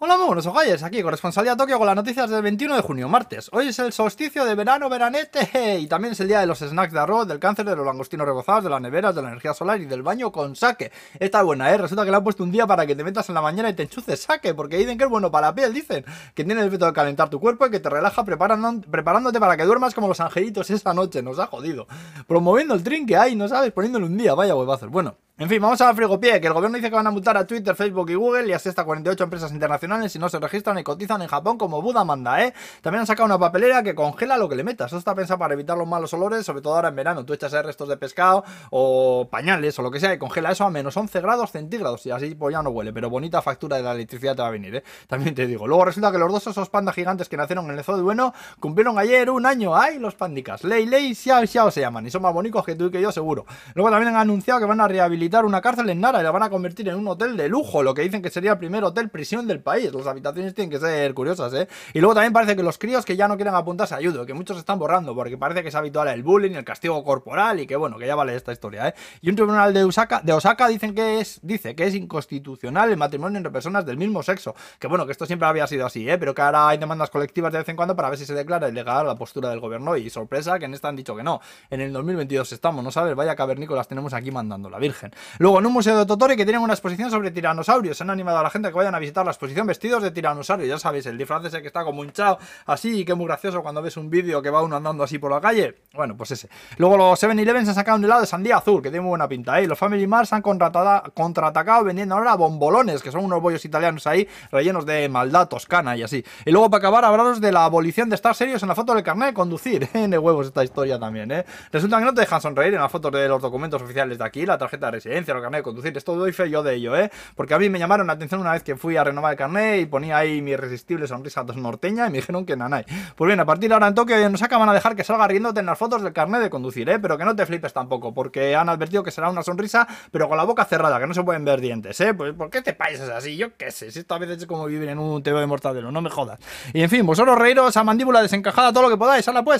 Hola, muy buenos ojayes, aquí corresponsalía Tokio con las noticias del 21 de junio, martes. Hoy es el solsticio de verano, veranete, y también es el día de los snacks de arroz, del cáncer, de los langostinos rebozados, de las neveras, de la energía solar y del baño con saque. Esta es buena, ¿eh? Resulta que le han puesto un día para que te metas en la mañana y te enchuces saque, porque dicen que es bueno para la piel, dicen que tiene el efecto de calentar tu cuerpo y que te relaja preparándote para que duermas como los angelitos esa noche, nos ha jodido. Promoviendo el trinque ahí, no sabes, poniéndole un día, vaya huevazos. Bueno. En fin, vamos a frigopié, que el gobierno dice que van a multar a Twitter, Facebook y Google y así hasta 48 empresas internacionales si no se registran y cotizan en Japón como Buda manda, ¿eh? También han sacado una papelera que congela lo que le metas. Esto está pensado para evitar los malos olores, sobre todo ahora en verano. Tú echas restos de pescado o pañales o lo que sea y congela eso a menos 11 grados centígrados y así pues ya no huele, pero bonita factura de la electricidad te va a venir, ¿eh? También te digo. Luego resulta que los dos esos pandas gigantes que nacieron en el zoo de Bueno cumplieron ayer un año. ¡Ay, los pandicas! Ley, ley, xiao, xiao se llaman y son más bonitos que tú y que yo seguro. Luego también han anunciado que van a rehabilitar una cárcel en y la van a convertir en un hotel de lujo, lo que dicen que sería el primer hotel prisión del país. Las habitaciones tienen que ser curiosas, ¿eh? Y luego también parece que los críos que ya no quieren apuntarse a ayuda, que muchos están borrando, porque parece que es habitual el bullying, el castigo corporal y que bueno, que ya vale esta historia, ¿eh? Y un tribunal de Osaka, de Osaka dicen que es, dice que es inconstitucional el matrimonio entre personas del mismo sexo. Que bueno, que esto siempre había sido así, ¿eh? Pero que ahora hay demandas colectivas de vez en cuando para ver si se declara ilegal la postura del gobierno. Y sorpresa que en esta han dicho que no. En el 2022 estamos, ¿no sabes? Vaya cavernícolas tenemos aquí mandando, la Virgen. Luego en un museo de Totori que tienen una exposición sobre tiranosaurios. Han animado a la gente que vayan a visitar la exposición vestidos de tiranosaurios. Ya sabéis, el disfraz ese que está como hinchado así y que es muy gracioso cuando ves un vídeo que va uno andando así por la calle. Bueno, pues ese. Luego los 7-Eleven se han sacado un helado de sandía azul, que tiene muy buena pinta. ¿eh? Los Family Mart se han contraatacado vendiendo ahora bombolones, que son unos bollos italianos ahí, rellenos de maldad toscana y así. Y luego para acabar, hablaros de la abolición de estar serios en la foto del carnet de conducir. De huevos esta historia también, ¿eh? Resulta que no te dejan sonreír en las fotos de los documentos oficiales de aquí, la tarjeta de residencia, el carnet de conducir. Esto doy fe yo de ello, ¿eh? Porque a mí me llamaron la atención una vez que fui a renovar el carnet y ponía ahí mi irresistible sonrisa norteña y me dijeron que nanay. Pues bien, a partir de ahora en Tokio nos acaban a dejar que salga riéndote en las fotos del carnet de conducir, ¿eh? Pero que no te flipes tampoco, porque han advertido que será una sonrisa, pero con la boca cerrada, que no se pueden ver dientes, ¿eh? Pues ¿por qué te paisas así? Yo qué sé, si esto a veces es como vivir en un TV de mortadelo, no me jodas. Y en fin, vosotros reíros a mandíbula desencajada todo lo que podáis, hala pues.